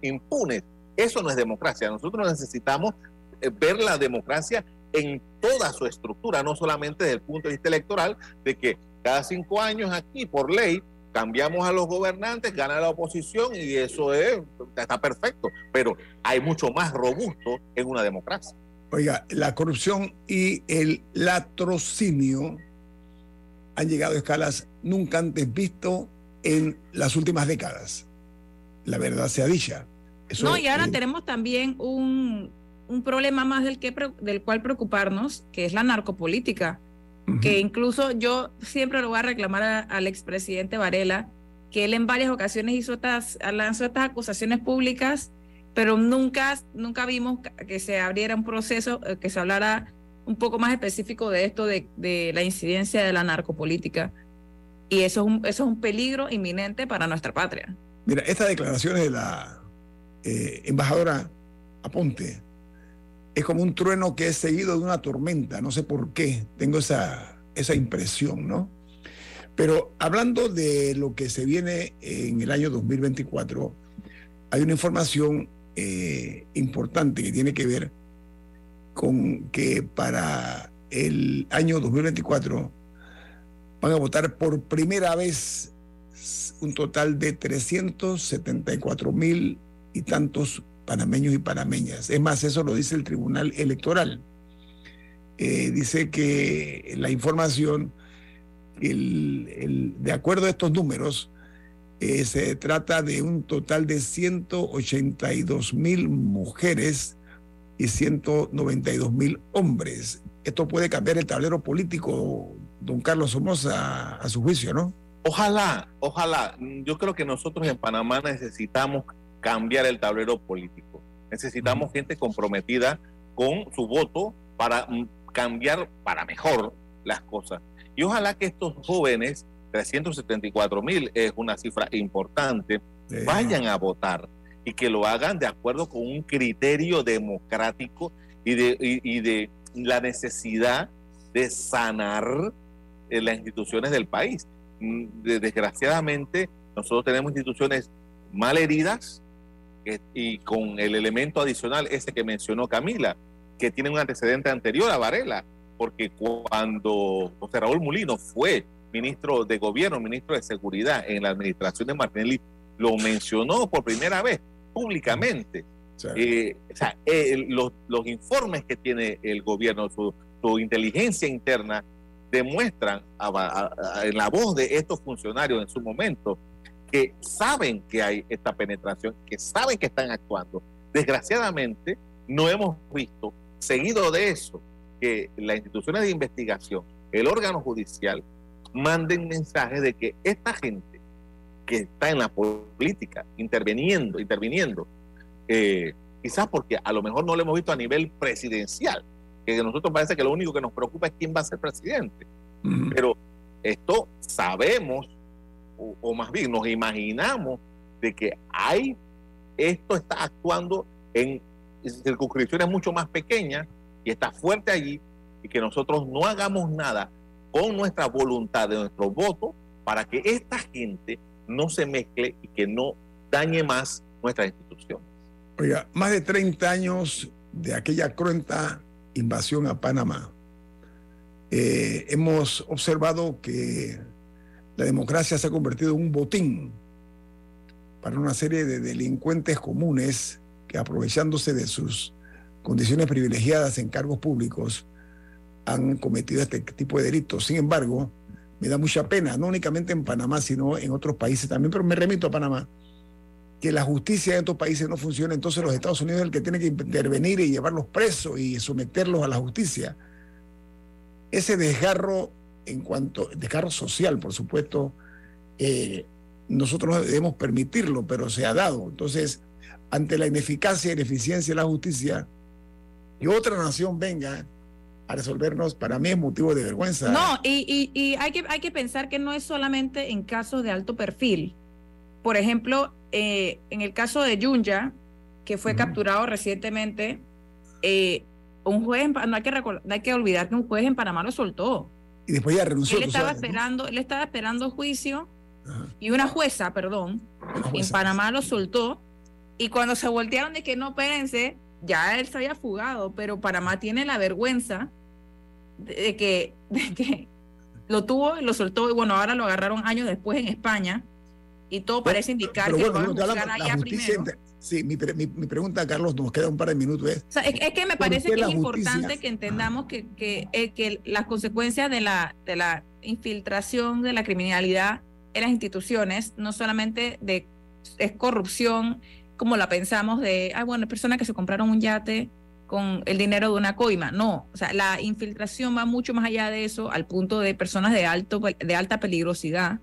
impunes. Eso no es democracia. Nosotros necesitamos eh, ver la democracia en toda su estructura, no solamente desde el punto de vista electoral, de que cada cinco años aquí, por ley, cambiamos a los gobernantes, gana la oposición y eso es, está perfecto, pero hay mucho más robusto en una democracia. Oiga, la corrupción y el latrocinio han llegado a escalas nunca antes visto en las últimas décadas. La verdad sea dicha. no, y ahora tenemos también un, un problema más del, que, del cual preocuparnos, que es la narcopolítica que incluso yo siempre lo voy a reclamar al expresidente Varela, que él en varias ocasiones hizo estas, lanzó estas acusaciones públicas, pero nunca, nunca vimos que se abriera un proceso, eh, que se hablara un poco más específico de esto, de, de la incidencia de la narcopolítica. Y eso es, un, eso es un peligro inminente para nuestra patria. Mira, estas declaraciones de la eh, embajadora Aponte es como un trueno que es seguido de una tormenta, no sé por qué, tengo esa, esa impresión, ¿no? Pero hablando de lo que se viene en el año 2024, hay una información eh, importante que tiene que ver con que para el año 2024 van a votar por primera vez un total de 374 mil y tantos panameños y panameñas. Es más, eso lo dice el Tribunal Electoral. Eh, dice que la información, de acuerdo a estos números, eh, se trata de un total de 182 mil mujeres y 192 mil hombres. Esto puede cambiar el tablero político, don Carlos Somoza, a su juicio, ¿no? Ojalá, ojalá. Yo creo que nosotros en Panamá necesitamos cambiar el tablero político. Necesitamos gente comprometida con su voto para mm, cambiar para mejor las cosas. Y ojalá que estos jóvenes, 374 mil es una cifra importante, vayan a votar y que lo hagan de acuerdo con un criterio democrático y de, y, de la necesidad de sanar eh, las instituciones del país. Mm, desgraciadamente, nosotros tenemos instituciones mal heridas, y con el elemento adicional ese que mencionó Camila, que tiene un antecedente anterior a Varela, porque cuando José Raúl Mulino fue ministro de gobierno, ministro de seguridad en la administración de Martinelli, lo mencionó por primera vez públicamente. Eh, o sea, los, los, informes que tiene el gobierno, su, su inteligencia interna, demuestran en la voz de estos funcionarios en su momento que saben que hay esta penetración, que saben que están actuando. Desgraciadamente, no hemos visto, seguido de eso, que las instituciones de investigación, el órgano judicial, manden mensajes de que esta gente que está en la política, interviniendo, interviniendo, eh, quizás porque a lo mejor no lo hemos visto a nivel presidencial, que a nosotros parece que lo único que nos preocupa es quién va a ser presidente. Pero esto sabemos, o, más bien nos imaginamos, de que hay, esto está actuando en circunscripciones mucho más pequeñas y está fuerte allí, y que nosotros no hagamos nada con nuestra voluntad de nuestro voto para que esta gente no se mezcle y que no dañe más nuestras instituciones. Oiga, más de 30 años de aquella cruenta invasión a Panamá. Eh, hemos observado que la democracia se ha convertido en un botín para una serie de delincuentes comunes que aprovechándose de sus condiciones privilegiadas en cargos públicos han cometido este tipo de delitos. Sin embargo, me da mucha pena, no únicamente en Panamá, sino en otros países también, pero me remito a Panamá, que la justicia en estos países no funciona, entonces los Estados Unidos es el que tiene que intervenir y llevarlos presos y someterlos a la justicia. Ese desgarro en cuanto, desgarro social, por supuesto, eh, nosotros no debemos permitirlo, pero se ha dado. Entonces, ante la ineficacia y ineficiencia de la justicia, y otra nación venga a resolvernos, para mí es motivo de vergüenza. No, y, hay, que, hay que pensar que no es solamente en casos de alto perfil. Por ejemplo, eh, en el caso de Yunya, que fue capturado recientemente, eh, un juez, no hay que, hay que olvidar que un juez en Panamá lo soltó. Y después ya renunció. Él estaba, esperando, él estaba esperando juicio y una jueza, perdón, en Panamá lo soltó. Y cuando se voltearon de que no, espérense, ya él se había fugado, pero Panamá tiene la vergüenza de que, de que lo tuvo, lo soltó y bueno, ahora lo agarraron años después en España y todo parece indicar que lo van a allá primero. Sí, mi, mi, mi, pregunta, Carlos, nos queda un par de minutos. Es, es, que me parece que es importante que entendamos que, que, eh, que, las consecuencias de la, de la infiltración de la criminalidad en las instituciones no solamente de, es corrupción, como la pensamos de, ah, bueno, personas que se compraron un yate con el dinero de una coima. No, o sea, la infiltración va mucho más allá de eso, al punto de personas de, alto, de alta peligrosidad,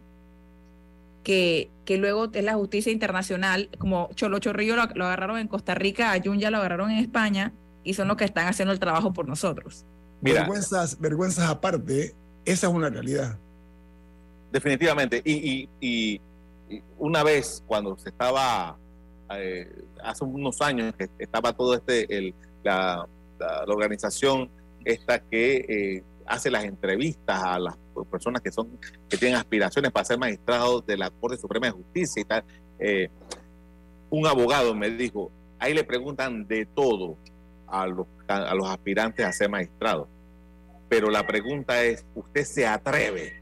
que, que luego es la justicia internacional, como Cholo Chorrillo lo, agarraron en Costa Rica, a Jun ya lo agarraron en España, y son los que están haciendo el trabajo por nosotros. vergüenzas, vergüenzas aparte, esa es una realidad. Definitivamente. Y, y una vez cuando se estaba eh, hace unos años que estaba todo este, el, la, organización esta que eh, hace las entrevistas a las personas que son que tienen aspiraciones para ser magistrados de la Corte Suprema de Justicia y tal. Eh, un abogado me dijo, ahí le preguntan de todo a los, a los aspirantes a ser magistrados, pero la pregunta es, ¿usted se atreve?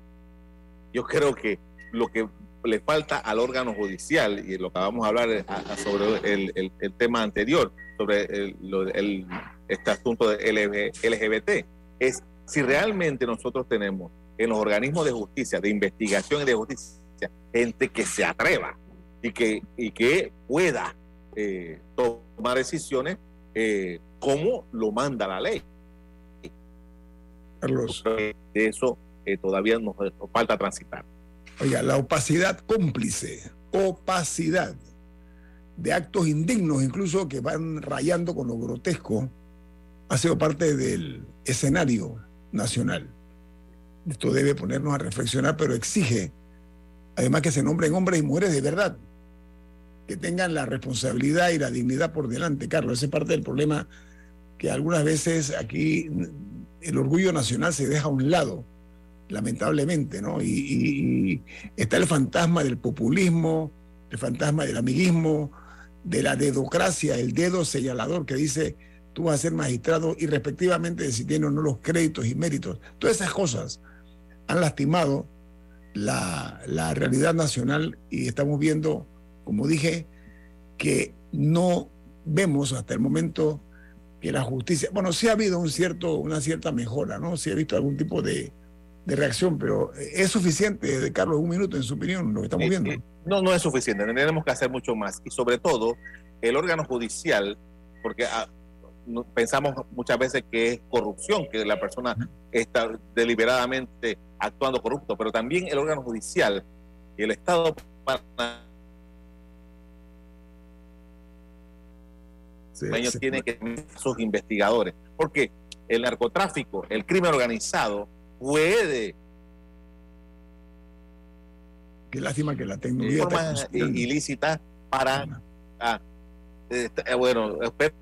Yo creo que lo que le falta al órgano judicial, y lo que vamos a hablar sobre el, tema anterior, sobre el, este asunto de LGBT, es si realmente nosotros tenemos en los organismos de justicia, de investigación y de justicia, gente que se atreva y que, y que pueda eh, tomar decisiones eh, como lo manda la ley. Carlos. De eso eh, todavía nos falta transitar. Oiga, la opacidad cómplice, opacidad de actos indignos, incluso que van rayando con lo grotesco, ha sido parte del escenario nacional. Esto debe ponernos a reflexionar, pero exige además que se nombren hombres y mujeres de verdad, que tengan la responsabilidad y la dignidad por delante, Carlos. Ese es parte del problema que algunas veces aquí el orgullo nacional se deja a un lado lamentablemente, ¿no? Y, está el fantasma del populismo, el fantasma del amiguismo, de la dedocracia, el dedo señalador que dice tú vas a ser magistrado irrespectivamente de si tienes o no los créditos y méritos. Todas esas cosas han lastimado la, la realidad nacional y estamos viendo, como dije, que no vemos hasta el momento que la justicia, bueno, sí ha habido un cierto, una cierta mejora, ¿no? Sí ha visto algún tipo de, de reacción, pero ¿es suficiente, Carlos, un minuto en su opinión, lo que estamos viendo? no, no es suficiente, tenemos que hacer mucho más. Y sobre todo, el órgano judicial, porque ah, pensamos muchas veces que es corrupción, que la persona está deliberadamente actuando corrupto, pero también el órgano judicial y el Estado panameño tiene que sus investigadores. Porque el narcotráfico, el crimen organizado, puede. Qué lástima que la tecnología. Forma ilícita para. Ah, este, eh, bueno, espero.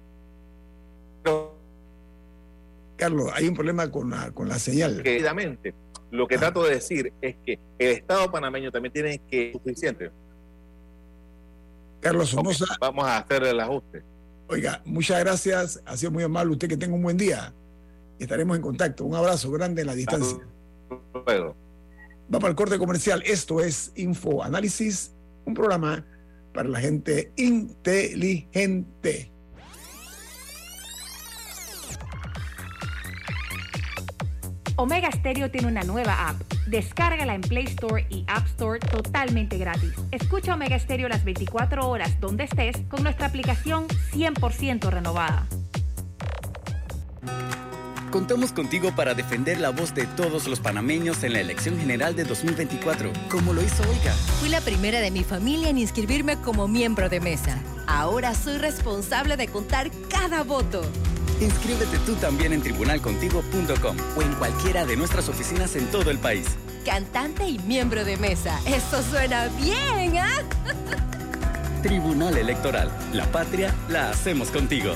Carlos, hay un problema con la, con la señal. Queridamente, lo que trato de decir es que el Estado panameño también tiene que suficiente. Carlos Somoza. vamos a hacer el ajuste. Oiga, muchas gracias. Ha sido muy amable usted que tenga un buen día. Estaremos en contacto. Un abrazo grande en la distancia. Luego. Vamos al corte comercial. Esto es Info Análisis, un programa para la gente inteligente. Omega Stereo tiene una nueva app. Descárgala en Play Store y App Store totalmente gratis. Escucha Omega Stereo las 24 horas donde estés con nuestra aplicación 100% renovada. Contamos contigo para defender la voz de todos los panameños en la elección general de 2024, como lo hizo Olga. Fui la primera de mi familia en inscribirme como miembro de mesa. Ahora soy responsable de contar cada voto. Inscríbete tú también en tribunalcontigo.com o en cualquiera de nuestras oficinas en todo el país. Cantante y miembro de mesa. Eso suena bien, ¿ah? Tribunal Electoral. La patria la hacemos contigo.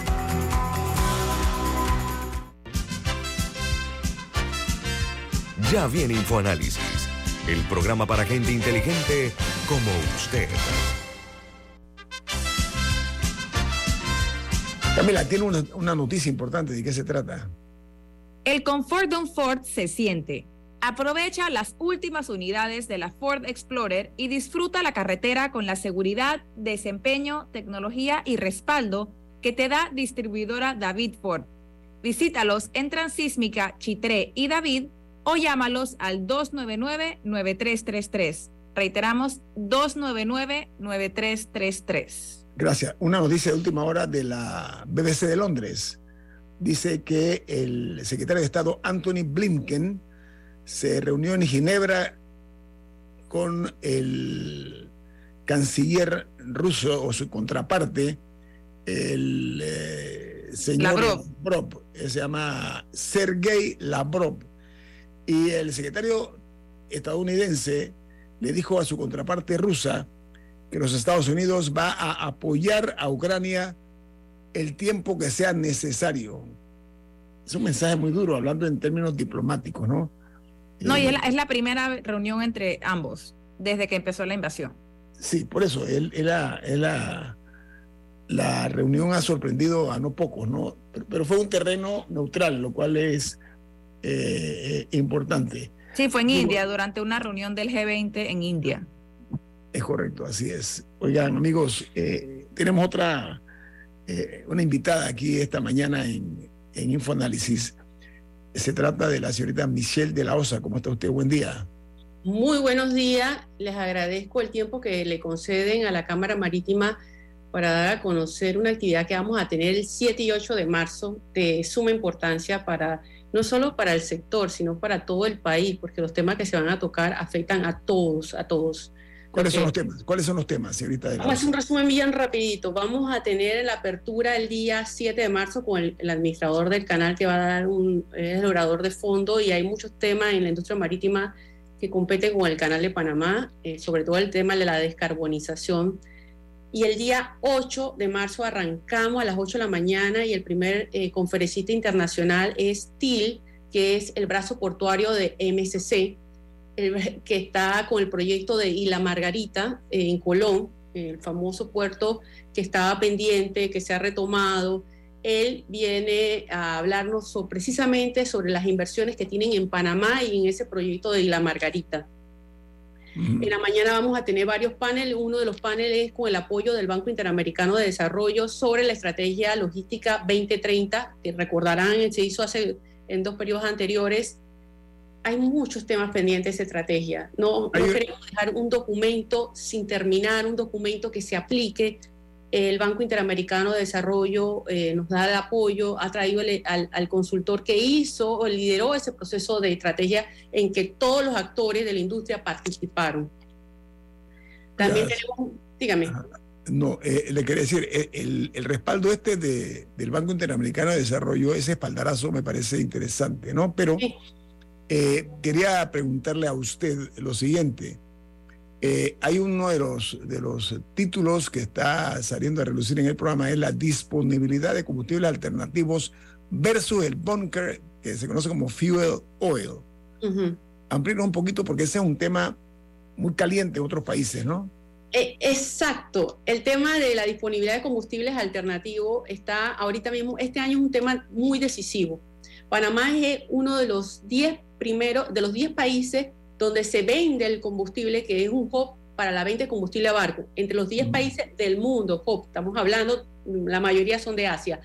Ya viene InfoAnálisis, el programa para gente inteligente como usted. Camila, tiene una, noticia importante. ¿De qué se trata? El confort de un Ford se siente. Aprovecha las últimas unidades de la Ford Explorer y disfruta la carretera con la seguridad, desempeño, tecnología y respaldo que te da distribuidora David Ford. Visítalos en Transísmica, Chitré y David o llámalos al 299-9333. Reiteramos, 299-9333. Gracias. Una noticia de última hora de la BBC de Londres. Dice que el secretario de Estado Anthony Blinken se reunió en Ginebra con el canciller ruso o su contraparte, el eh, señor Lavrov. se llama Sergei Lavrov. Y el secretario estadounidense le dijo a su contraparte rusa que los Estados Unidos va a apoyar a Ucrania el tiempo que sea necesario. Es un mensaje muy duro, hablando en términos diplomáticos, ¿no? No, y es la, primera reunión entre ambos desde que empezó la invasión. Sí, por eso, él, la, la reunión ha sorprendido a no pocos, ¿no? Pero, fue un terreno neutral, lo cual es eh, eh, importante. Sí, fue en India, durante una reunión del G20 en India. Es correcto, así es. Oigan, amigos, eh, tenemos otra, eh, una invitada aquí esta mañana en, en Infoanálisis. Se trata de la señorita Michelle de la Osa. ¿Cómo está usted? Buen día. Muy buenos días. Les agradezco el tiempo que le conceden a la Cámara Marítima para dar a conocer una actividad que vamos a tener el 7 y 8 de marzo de suma importancia para no solo para el sector, sino para todo el país, porque los temas que se van a tocar afectan a todos, a todos. ¿Cuáles son los temas? ¿Cuáles son los temas, señorita? Vamos a hacer un resumen bien rapidito. Vamos a tener la apertura el día 7 de marzo con el, administrador del canal que va a dar un el orador de fondo y hay muchos temas en la industria marítima que competen con el canal de Panamá, eh, sobre todo el tema de la descarbonización. Y el día 8 de marzo arrancamos a las 8 de la mañana y el primer eh, conferencista internacional es TIL, que es el brazo portuario de MSC que está con el proyecto de Isla Margarita eh, en Colón, el famoso puerto que estaba pendiente, que se ha retomado. Él viene a hablarnos precisamente sobre las inversiones que tienen en Panamá y en ese proyecto de Isla Margarita. En la mañana vamos a tener varios paneles. Uno de los paneles es con el apoyo del Banco Interamericano de Desarrollo sobre la estrategia logística 2030, que recordarán, se hizo hace en dos periodos anteriores hay muchos temas pendientes de estrategia. No, no queremos dejar un documento sin terminar, un documento que se aplique. El Banco Interamericano de Desarrollo eh, nos da el apoyo, ha traído al, consultor que hizo o lideró ese proceso de estrategia en que todos los actores de la industria participaron. También tenemos, dígame. No, eh, le quería decir, eh, el, el respaldo este de, del Banco Interamericano de Desarrollo, ese espaldarazo me parece interesante, ¿no? Pero eh, quería preguntarle a usted lo siguiente. Hay uno de los, de los títulos que está saliendo a relucir en el programa, es la disponibilidad de combustibles alternativos versus el bunker, que se conoce como fuel oil. Uh un poquito porque ese es un tema muy caliente en otros países, ¿no? Eh, exacto. El tema de la disponibilidad de combustibles alternativos está ahorita mismo, este año es un tema muy decisivo. Panamá es uno de los 10 primeros, de los 10 países donde se vende el combustible, que es un hub para la venta de combustible a barco. Entre los 10 países del mundo, hub, estamos hablando, la mayoría son de Asia.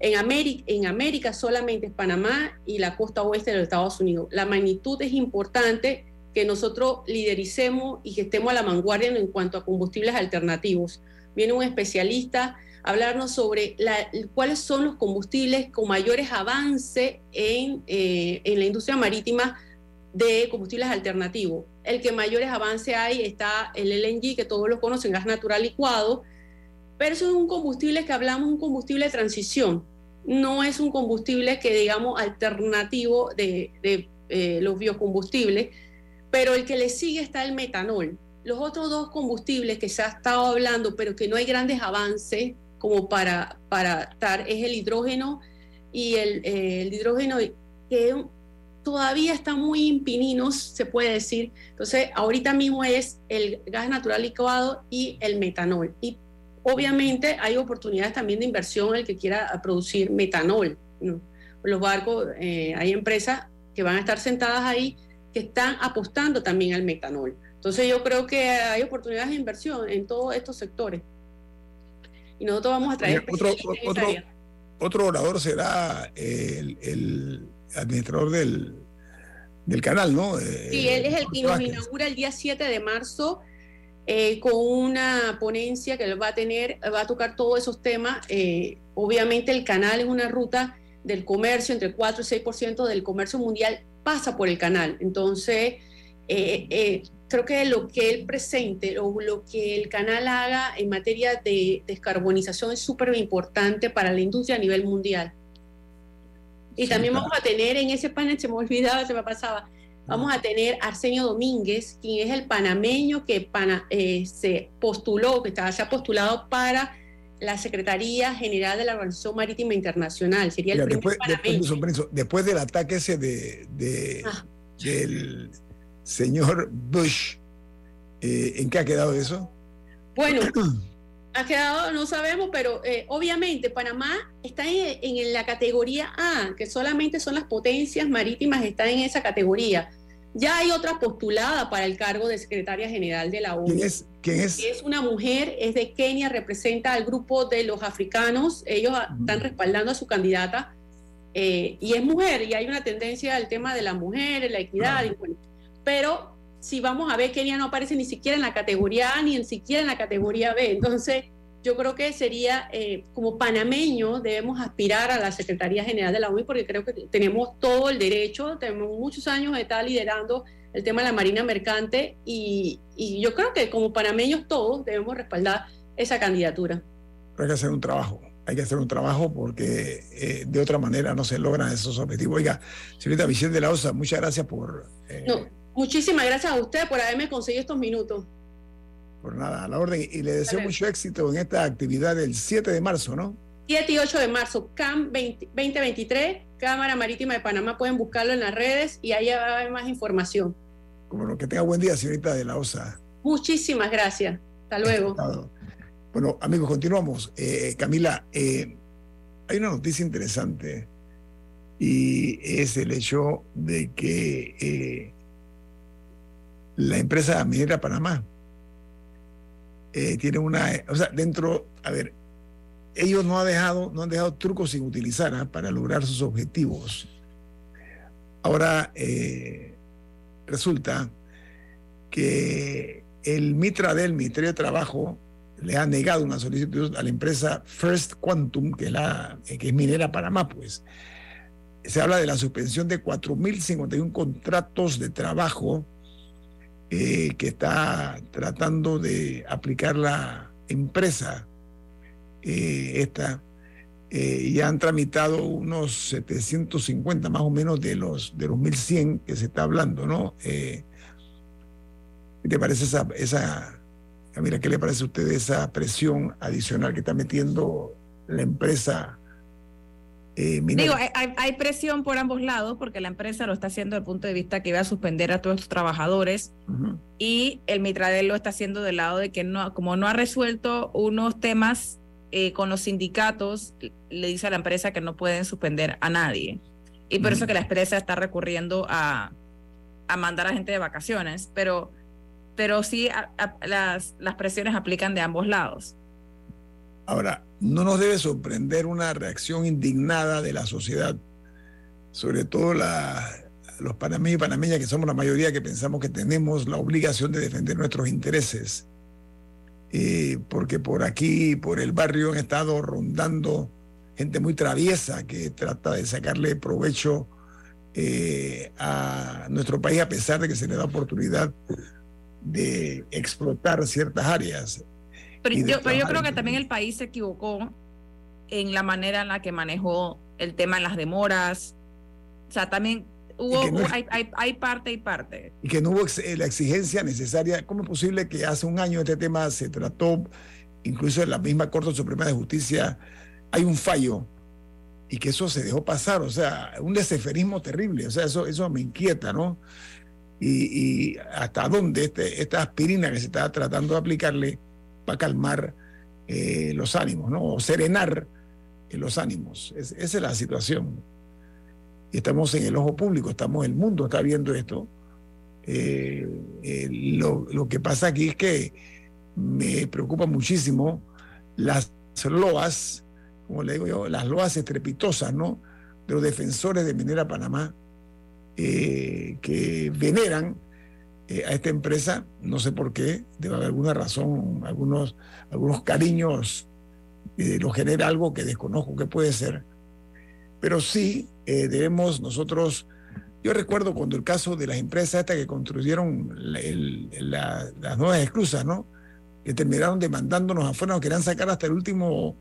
En América, en América solamente es Panamá y la costa oeste de los Estados Unidos. La magnitud es importante que nosotros lidericemos y que estemos a la vanguardia en cuanto a combustibles alternativos. Viene un especialista a hablarnos sobre cuáles son los combustibles con mayores avances en, eh, en la industria marítima de combustibles alternativos. El que mayores avances hay está el LNG, que todos lo conocen, gas natural licuado, pero eso es un combustible que hablamos, un combustible de transición. No es un combustible que digamos alternativo de, de eh, los biocombustibles, pero el que le sigue está el metanol. Los otros dos combustibles que se ha estado hablando, pero que no hay grandes avances como para, para estar, es el hidrógeno y el, eh, el hidrógeno que todavía está muy impininos, se puede decir. Entonces, ahorita mismo es el gas natural licuado y el metanol. Y obviamente hay oportunidades también de inversión el que quiera producir metanol. Los barcos, eh, hay empresas que van a estar sentadas ahí que están apostando también al metanol. Entonces yo creo que hay oportunidades de inversión en todos estos sectores. Y nosotros vamos a traer... Otro, otro, otro, orador será el, administrador del, del, canal, ¿no? Sí, él es el que nos inaugura el día 7 de marzo eh, con una ponencia que va a tener, va a tocar todos esos temas. Eh, obviamente el canal es una ruta del comercio, entre 4 y 6% del comercio mundial pasa por el canal. Entonces, eh, eh, creo que lo que él presente o lo que el canal haga en materia de descarbonización es súper importante para la industria a nivel mundial. Y también vamos a tener en ese panel, se me olvidaba, se me pasaba, vamos a tener Arsenio Domínguez, quien es el panameño que eh, se postuló, que se ha postulado para la Secretaría General de la Organización Marítima Internacional. Sería el después, después, del ataque ese de, ah. del señor Bush, eh, ¿en qué ha quedado eso? Bueno, ha quedado, no sabemos, pero eh, obviamente Panamá está en, en, la categoría A, que solamente son las potencias marítimas están en esa categoría. Ya hay otra postulada para el cargo de secretaria general de la ONU. ¿Quién es? ¿Quién es? es una mujer, es de Kenia, representa al grupo de los africanos. Ellos están respaldando a su candidata eh, y es mujer. Y hay una tendencia al tema de la mujer, la equidad. pero si vamos a ver, Kenia no aparece ni siquiera en la categoría A ni ni siquiera en la categoría B. Entonces, yo creo que sería, eh, como panameño, debemos aspirar a la Secretaría General de la ONU porque creo que tenemos todo el derecho, tenemos muchos años de estar liderando el tema de la Marina Mercante y, yo creo que como panameños todos debemos respaldar esa candidatura. hay que hacer un trabajo, hay que hacer un trabajo porque eh, de otra manera no se logran esos objetivos. Oiga, señorita Vicente de la Osa, muchas gracias por... Eh, no, muchísimas gracias a usted por haberme conseguido estos minutos. Por nada, a la orden. Y le deseo mucho éxito en esta actividad del 7 de marzo, ¿no? 7 y 8 de marzo, CAM 2023, Cámara Marítima de Panamá. Pueden buscarlo en las redes y ahí va a haber más información. Como lo que tenga buen día, señorita de la OSA. Muchísimas gracias. Hasta luego. Bueno, amigos, continuamos. Eh, Camila, eh, hay una noticia interesante y es el hecho de que eh, la empresa minera Panamá eh, tienen una, o sea, dentro, a ver, ellos no, ha dejado, no han dejado trucos sin utilizar ¿ah? para lograr sus objetivos. Ahora eh, resulta que el Mitra del Ministerio de Trabajo le ha negado una solicitud a la empresa First Quantum, que es, la, que es minera Panamá, pues. Se habla de la suspensión de 4.051 contratos de trabajo eh, que está tratando de aplicar la empresa, eh, esta, eh, ya han tramitado unos 750 más o menos de los, de los 1100 que se está hablando, ¿no? ¿Qué te parece esa, esa, mira, qué le parece a usted esa presión adicional que está metiendo la empresa? Eh, Digo, hay, presión por ambos lados porque la empresa lo está haciendo desde el punto de vista que iba a suspender a todos sus trabajadores y el Mitradel lo está haciendo del lado de que no, como no ha resuelto unos temas eh, con los sindicatos, le dice a la empresa que no pueden suspender a nadie. Y por eso que la empresa está recurriendo a, a, mandar a gente de vacaciones, pero, pero sí las, las presiones aplican de ambos lados. Ahora, no nos debe sorprender una reacción indignada de la sociedad, sobre todo los panameños y panameñas que somos la mayoría que pensamos que tenemos la obligación de defender nuestros intereses, eh, porque por aquí, por el barrio, han estado rondando gente muy traviesa que trata de sacarle provecho eh, a nuestro país a pesar de que se le da oportunidad de explotar ciertas áreas. Pero yo, creo que también el país se equivocó en la manera en la que manejó el tema en las demoras. O sea, también hubo, hay, parte y parte. Y que no hubo la exigencia necesaria. ¿Cómo es posible que hace un año este tema se trató, incluso en la misma Corte Suprema de Justicia, hay un fallo y que eso se dejó pasar? O sea, un deseferismo terrible. O sea, eso, eso me inquieta, ¿no? Y, hasta dónde este, esta aspirina que se está tratando de aplicarle va a calmar eh, los ánimos, ¿no? O serenar eh, los ánimos. esa es la situación. Y estamos en el ojo público, estamos, el mundo está viendo esto. Eh, lo, que pasa aquí es que me preocupa muchísimo las loas, como le digo yo, las loas estrepitosas, ¿no? De los defensores de Minera Panamá, que veneran eh, a esta empresa, no sé por qué, debe haber alguna razón, algunos, algunos cariños, eh, lo genera algo que desconozco que puede ser, pero sí eh, debemos nosotros, yo recuerdo cuando el caso de las empresas estas que construyeron las nuevas esclusas, ¿no? Que terminaron demandándonos afuera, nos querían sacar hasta el último,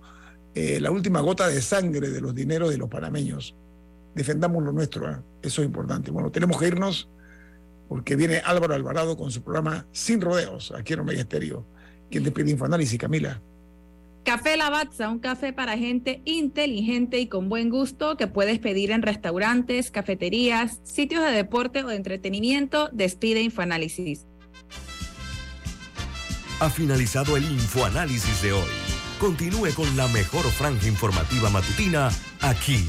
la última gota de sangre de los dineros de los panameños. Defendamos lo nuestro, eso es importante. Bueno, tenemos que irnos porque viene Álvaro Alvarado con su programa Sin Rodeos, aquí en Omega Estéreo. ¿Quién te pide Infoanálisis, Camila? Café Lavazza, un café para gente inteligente y con buen gusto que puedes pedir en restaurantes, cafeterías, sitios de deporte o de entretenimiento. Despide Infoanálisis. Ha finalizado el Infoanálisis de hoy. Continúe con la mejor franja informativa matutina aquí